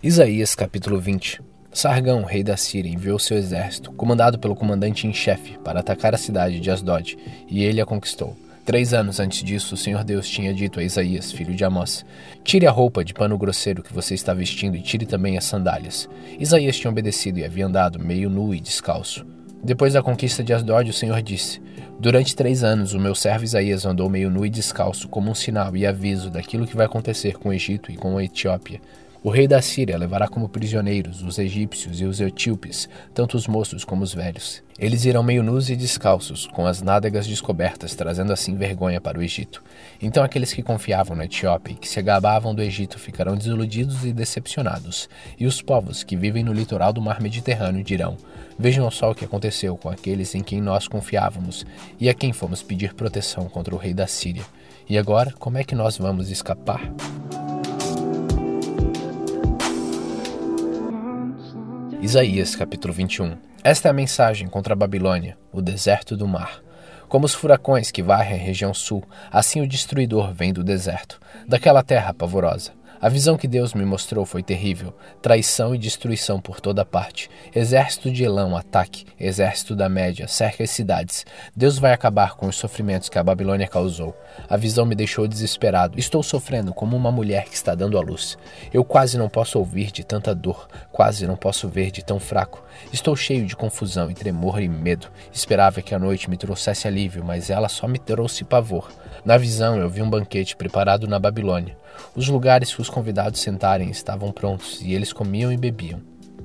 Isaías capítulo 20 Sargão, rei da Síria, enviou seu exército, comandado pelo comandante em chefe, para atacar a cidade de Asdod, e ele a conquistou. Três anos antes disso, o Senhor Deus tinha dito a Isaías, filho de Amós: Tire a roupa de pano grosseiro que você está vestindo e tire também as sandálias. Isaías tinha obedecido e havia andado meio nu e descalço. Depois da conquista de Asdod, o Senhor disse: Durante três anos, o meu servo Isaías andou meio nu e descalço, como um sinal e aviso daquilo que vai acontecer com o Egito e com a Etiópia. O rei da Síria levará como prisioneiros os egípcios e os etíopes, tanto os moços como os velhos. Eles irão meio nus e descalços, com as nádegas descobertas, trazendo assim vergonha para o Egito. Então aqueles que confiavam na Etiópia e que se gabavam do Egito ficarão desiludidos e decepcionados. E os povos que vivem no litoral do mar Mediterrâneo dirão: Vejam só o que aconteceu com aqueles em quem nós confiávamos e a quem fomos pedir proteção contra o rei da Síria. E agora, como é que nós vamos escapar? Isaías capítulo 21 Esta é a mensagem contra a Babilônia, o deserto do mar. Como os furacões que varrem a região sul, assim o destruidor vem do deserto, daquela terra pavorosa. A visão que Deus me mostrou foi terrível: traição e destruição por toda parte. Exército de Elão, ataque. Exército da Média, cerca as cidades. Deus vai acabar com os sofrimentos que a Babilônia causou. A visão me deixou desesperado. Estou sofrendo como uma mulher que está dando à luz. Eu quase não posso ouvir de tanta dor, quase não posso ver de tão fraco. Estou cheio de confusão e tremor e medo. Esperava que a noite me trouxesse alívio, mas ela só me trouxe pavor. Na visão, eu vi um banquete preparado na Babilônia. Os lugares que os convidados sentarem estavam prontos e eles comiam e bebiam.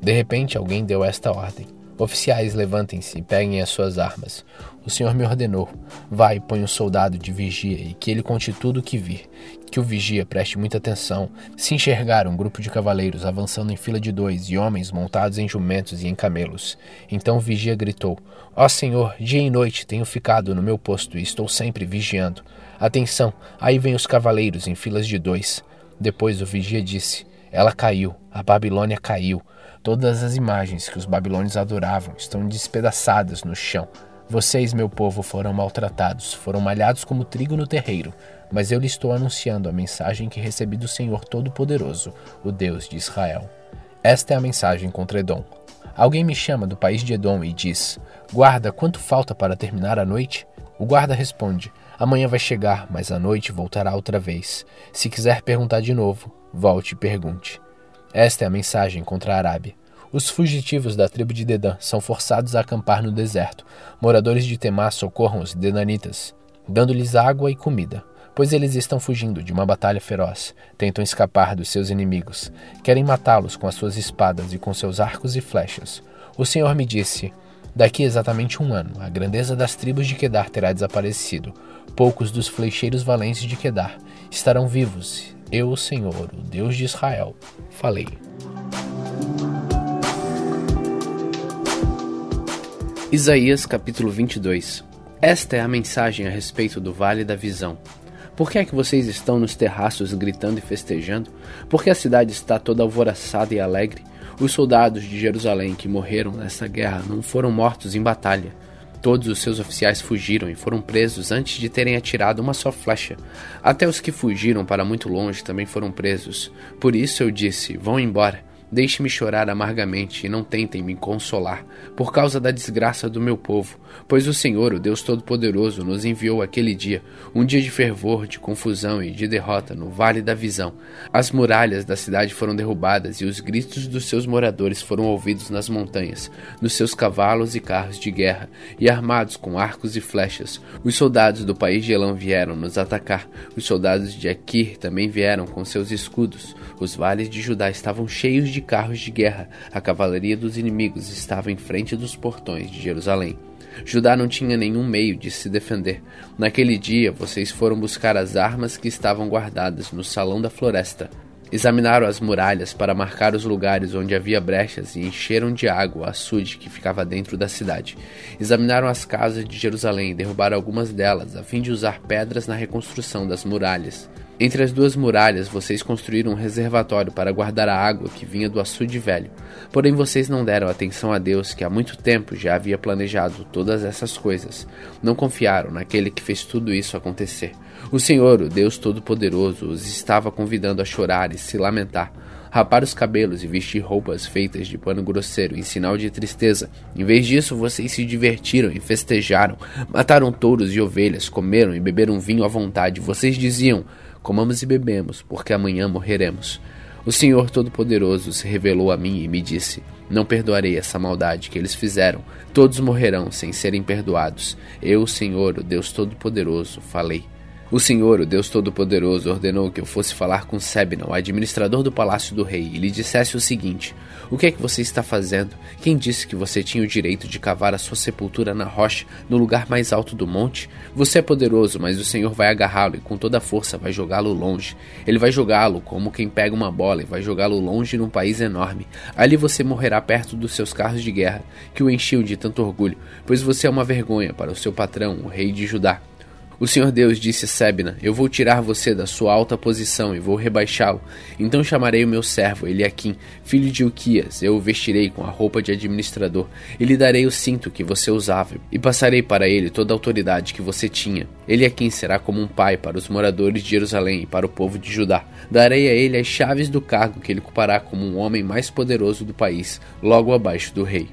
De repente, alguém deu esta ordem: Oficiais, levantem-se e peguem as suas armas. O Senhor me ordenou: Vai, põe um soldado de vigia e que ele conte tudo o que vir. Que o vigia preste muita atenção. Se enxergar um grupo de cavaleiros avançando em fila de dois e homens montados em jumentos e em camelos. Então o vigia gritou: Ó oh, Senhor, dia e noite tenho ficado no meu posto e estou sempre vigiando. Atenção, aí vem os cavaleiros em filas de dois. Depois o vigia disse: Ela caiu, a Babilônia caiu. Todas as imagens que os babilônios adoravam estão despedaçadas no chão. Vocês, meu povo, foram maltratados, foram malhados como trigo no terreiro, mas eu lhe estou anunciando a mensagem que recebi do Senhor Todo-Poderoso, o Deus de Israel. Esta é a mensagem contra Edom. Alguém me chama do país de Edom e diz: Guarda, quanto falta para terminar a noite? O guarda responde: Amanhã vai chegar, mas à noite voltará outra vez. Se quiser perguntar de novo, volte e pergunte. Esta é a mensagem contra a Arábia. Os fugitivos da tribo de Dedã são forçados a acampar no deserto. Moradores de Temá socorram os dedanitas, dando-lhes água e comida, pois eles estão fugindo de uma batalha feroz. Tentam escapar dos seus inimigos. Querem matá-los com as suas espadas e com seus arcos e flechas. O Senhor me disse: Daqui exatamente um ano, a grandeza das tribos de Quedar terá desaparecido. Poucos dos flecheiros valentes de Quedar estarão vivos. Eu, o Senhor, o Deus de Israel, falei. Isaías capítulo 22 Esta é a mensagem a respeito do Vale da Visão. Por que é que vocês estão nos terraços gritando e festejando? Por que a cidade está toda alvoroçada e alegre? Os soldados de Jerusalém que morreram nessa guerra não foram mortos em batalha. Todos os seus oficiais fugiram e foram presos antes de terem atirado uma só flecha. Até os que fugiram para muito longe também foram presos. Por isso eu disse: vão embora. Deixe-me chorar amargamente e não tentem me consolar por causa da desgraça do meu povo, pois o Senhor, o Deus Todo-Poderoso, nos enviou aquele dia, um dia de fervor, de confusão e de derrota no Vale da Visão. As muralhas da cidade foram derrubadas e os gritos dos seus moradores foram ouvidos nas montanhas, nos seus cavalos e carros de guerra, e armados com arcos e flechas. Os soldados do país de Elão vieram nos atacar, os soldados de Aquir também vieram com seus escudos. Os vales de Judá estavam cheios de carros de guerra. A cavalaria dos inimigos estava em frente dos portões de Jerusalém. Judá não tinha nenhum meio de se defender. Naquele dia, vocês foram buscar as armas que estavam guardadas no salão da floresta. Examinaram as muralhas para marcar os lugares onde havia brechas e encheram de água o açude que ficava dentro da cidade. Examinaram as casas de Jerusalém e derrubaram algumas delas, a fim de usar pedras na reconstrução das muralhas. Entre as duas muralhas, vocês construíram um reservatório para guardar a água que vinha do açude velho. Porém, vocês não deram atenção a Deus, que há muito tempo já havia planejado todas essas coisas. Não confiaram naquele que fez tudo isso acontecer. O Senhor, o Deus Todo-Poderoso, os estava convidando a chorar e se lamentar. rapar os cabelos e vestir roupas feitas de pano grosseiro em sinal de tristeza. Em vez disso, vocês se divertiram e festejaram, mataram touros e ovelhas, comeram e beberam vinho à vontade. Vocês diziam: Comamos e bebemos, porque amanhã morreremos. O Senhor Todo-Poderoso se revelou a mim e me disse: Não perdoarei essa maldade que eles fizeram. Todos morrerão sem serem perdoados. Eu, Senhor, o Deus Todo-Poderoso, falei. O Senhor, o Deus Todo-Poderoso, ordenou que eu fosse falar com Sebna, o administrador do palácio do rei, e lhe dissesse o seguinte: O que é que você está fazendo? Quem disse que você tinha o direito de cavar a sua sepultura na rocha, no lugar mais alto do monte? Você é poderoso, mas o Senhor vai agarrá-lo e com toda a força vai jogá-lo longe. Ele vai jogá-lo como quem pega uma bola e vai jogá-lo longe num país enorme. Ali você morrerá perto dos seus carros de guerra, que o enchiam de tanto orgulho, pois você é uma vergonha para o seu patrão, o rei de Judá. O Senhor Deus disse a Sebna: Eu vou tirar você da sua alta posição e vou rebaixá-lo. Então chamarei o meu servo, Eliakim, filho de Uquias. Eu o vestirei com a roupa de administrador e lhe darei o cinto que você usava e passarei para ele toda a autoridade que você tinha. Eliakim será como um pai para os moradores de Jerusalém e para o povo de Judá. Darei a ele as chaves do cargo que ele ocupará como um homem mais poderoso do país, logo abaixo do rei.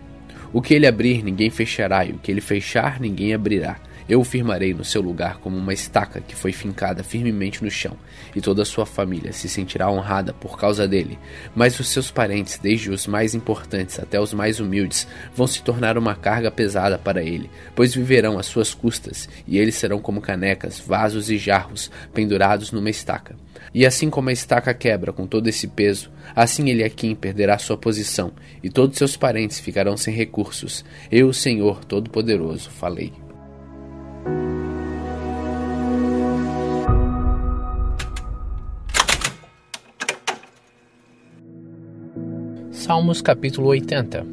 O que ele abrir, ninguém fechará, e o que ele fechar, ninguém abrirá. Eu o firmarei no seu lugar como uma estaca que foi fincada firmemente no chão, e toda a sua família se sentirá honrada por causa dele. Mas os seus parentes, desde os mais importantes até os mais humildes, vão se tornar uma carga pesada para ele, pois viverão às suas custas, e eles serão como canecas, vasos e jarros pendurados numa estaca. E assim como a estaca quebra com todo esse peso, assim aqui perderá sua posição, e todos seus parentes ficarão sem recursos. Eu, o Senhor Todo-Poderoso, falei. Salmos capítulo 80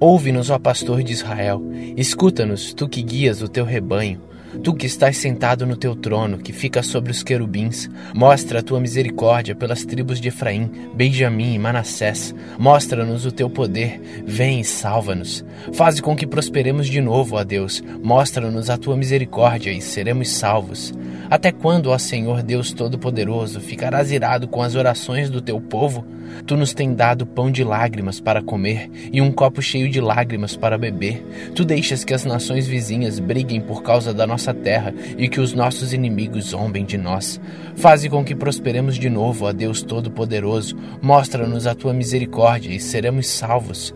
Ouve-nos, ó pastor de Israel, escuta-nos, tu que guias o teu rebanho. Tu que estás sentado no teu trono, que fica sobre os querubins, mostra a tua misericórdia pelas tribos de Efraim, Benjamim e Manassés. Mostra-nos o teu poder, vem e salva-nos. Faze com que prosperemos de novo, ó Deus. Mostra-nos a tua misericórdia e seremos salvos. Até quando, ó Senhor Deus Todo-Poderoso, ficarás irado com as orações do teu povo? Tu nos tem dado pão de lágrimas para comer e um copo cheio de lágrimas para beber. Tu deixas que as nações vizinhas briguem por causa da nossa terra e que os nossos inimigos zombem de nós. Faze com que prosperemos de novo, ó Deus Todo-Poderoso. Mostra-nos a tua misericórdia e seremos salvos.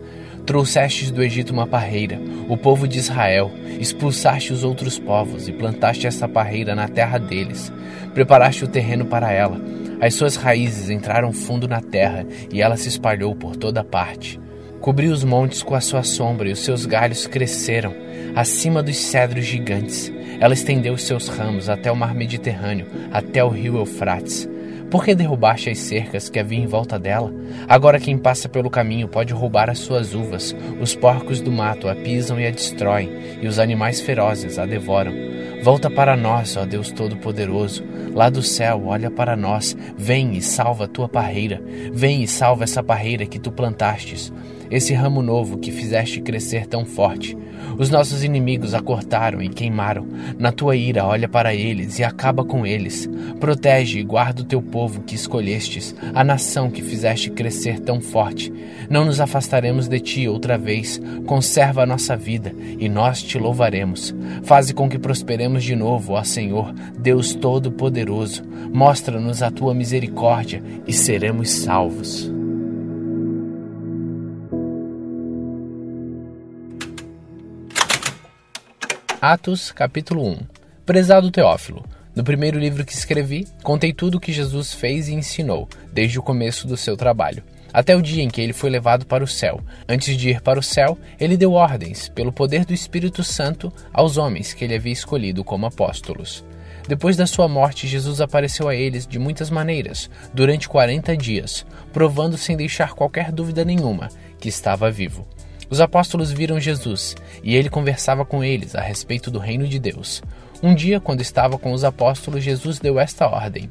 Trouxestes do Egito uma parreira, o povo de Israel, expulsaste os outros povos e plantaste essa parreira na terra deles. Preparaste o terreno para ela. As suas raízes entraram fundo na terra e ela se espalhou por toda parte. Cobriu os montes com a sua sombra e os seus galhos cresceram acima dos cedros gigantes. Ela estendeu os seus ramos até o mar Mediterrâneo, até o rio Eufrates. Por que derrubaste as cercas que havia em volta dela? Agora quem passa pelo caminho pode roubar as suas uvas. Os porcos do mato a pisam e a destroem, e os animais ferozes a devoram. Volta para nós, ó Deus Todo-Poderoso. Lá do céu, olha para nós. Vem e salva a tua parreira. Vem e salva essa parreira que tu plantastes esse ramo novo que fizeste crescer tão forte. Os nossos inimigos a cortaram e queimaram. Na tua ira, olha para eles e acaba com eles. Protege e guarda o teu povo que escolhestes, a nação que fizeste crescer tão forte. Não nos afastaremos de ti outra vez. Conserva a nossa vida e nós te louvaremos. Faze com que prosperemos de novo, ó Senhor, Deus Todo-Poderoso. Mostra-nos a tua misericórdia e seremos salvos. Atos, capítulo 1 Prezado Teófilo, no primeiro livro que escrevi, contei tudo o que Jesus fez e ensinou, desde o começo do seu trabalho, até o dia em que ele foi levado para o céu. Antes de ir para o céu, ele deu ordens, pelo poder do Espírito Santo, aos homens que ele havia escolhido como apóstolos. Depois da sua morte, Jesus apareceu a eles de muitas maneiras, durante 40 dias, provando sem deixar qualquer dúvida nenhuma que estava vivo. Os apóstolos viram Jesus e ele conversava com eles a respeito do reino de Deus. Um dia, quando estava com os apóstolos, Jesus deu esta ordem: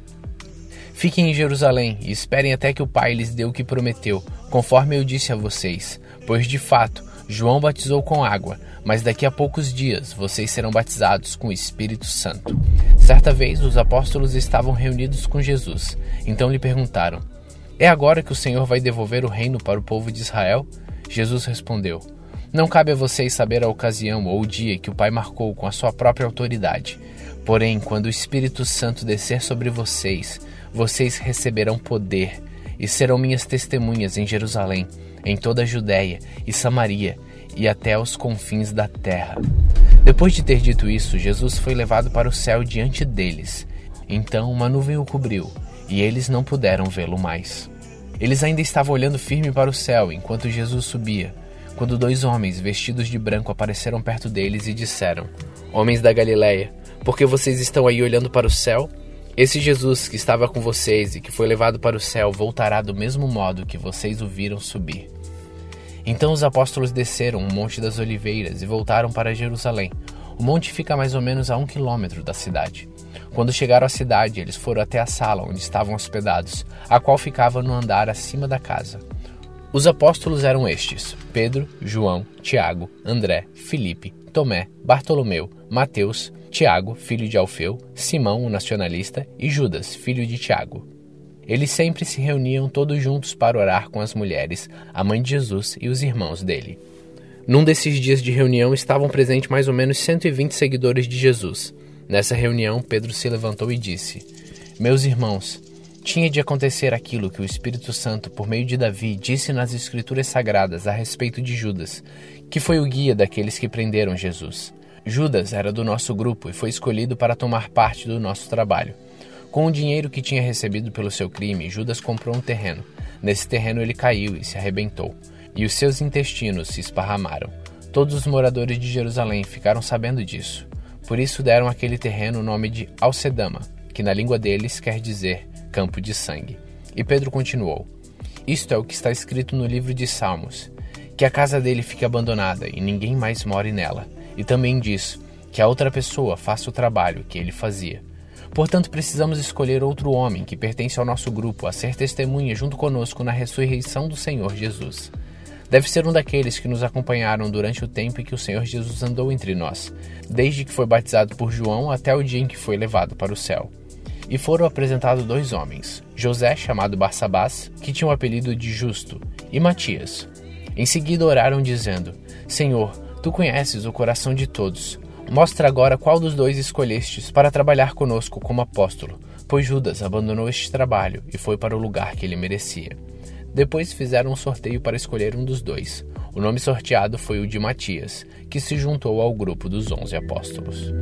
Fiquem em Jerusalém e esperem até que o Pai lhes dê o que prometeu, conforme eu disse a vocês. Pois de fato, João batizou com água, mas daqui a poucos dias vocês serão batizados com o Espírito Santo. Certa vez os apóstolos estavam reunidos com Jesus, então lhe perguntaram: É agora que o Senhor vai devolver o reino para o povo de Israel? Jesus respondeu: Não cabe a vocês saber a ocasião ou o dia que o Pai marcou com a sua própria autoridade. Porém, quando o Espírito Santo descer sobre vocês, vocês receberão poder e serão minhas testemunhas em Jerusalém, em toda a Judéia e Samaria e até os confins da terra. Depois de ter dito isso, Jesus foi levado para o céu diante deles. Então uma nuvem o cobriu e eles não puderam vê-lo mais. Eles ainda estavam olhando firme para o céu enquanto Jesus subia, quando dois homens vestidos de branco apareceram perto deles e disseram: Homens da Galileia, por que vocês estão aí olhando para o céu? Esse Jesus que estava com vocês e que foi levado para o céu voltará do mesmo modo que vocês o viram subir. Então os apóstolos desceram o Monte das Oliveiras e voltaram para Jerusalém. O monte fica mais ou menos a um quilômetro da cidade. Quando chegaram à cidade, eles foram até a sala onde estavam hospedados, a qual ficava no andar acima da casa. Os apóstolos eram estes: Pedro, João, Tiago, André, Filipe, Tomé, Bartolomeu, Mateus, Tiago, filho de Alfeu, Simão, o nacionalista, e Judas, filho de Tiago. Eles sempre se reuniam todos juntos para orar com as mulheres, a mãe de Jesus e os irmãos dele. Num desses dias de reunião estavam presentes mais ou menos 120 seguidores de Jesus. Nessa reunião, Pedro se levantou e disse: Meus irmãos, tinha de acontecer aquilo que o Espírito Santo, por meio de Davi, disse nas Escrituras Sagradas a respeito de Judas, que foi o guia daqueles que prenderam Jesus. Judas era do nosso grupo e foi escolhido para tomar parte do nosso trabalho. Com o dinheiro que tinha recebido pelo seu crime, Judas comprou um terreno. Nesse terreno ele caiu e se arrebentou, e os seus intestinos se esparramaram. Todos os moradores de Jerusalém ficaram sabendo disso. Por isso deram aquele terreno o nome de Alcedama, que na língua deles quer dizer campo de sangue. E Pedro continuou: Isto é o que está escrito no livro de Salmos: que a casa dele fique abandonada e ninguém mais more nela e também diz que a outra pessoa faça o trabalho que ele fazia. Portanto, precisamos escolher outro homem que pertence ao nosso grupo a ser testemunha junto conosco na ressurreição do Senhor Jesus. Deve ser um daqueles que nos acompanharam durante o tempo em que o Senhor Jesus andou entre nós, desde que foi batizado por João até o dia em que foi levado para o céu. E foram apresentados dois homens, José, chamado Barsabás, que tinha o apelido de Justo, e Matias. Em seguida oraram, dizendo: Senhor, Tu conheces o coração de todos. Mostra agora qual dos dois escolhestes para trabalhar conosco como apóstolo, pois Judas abandonou este trabalho e foi para o lugar que ele merecia. Depois fizeram um sorteio para escolher um dos dois. O nome sorteado foi o de Matias, que se juntou ao grupo dos onze apóstolos.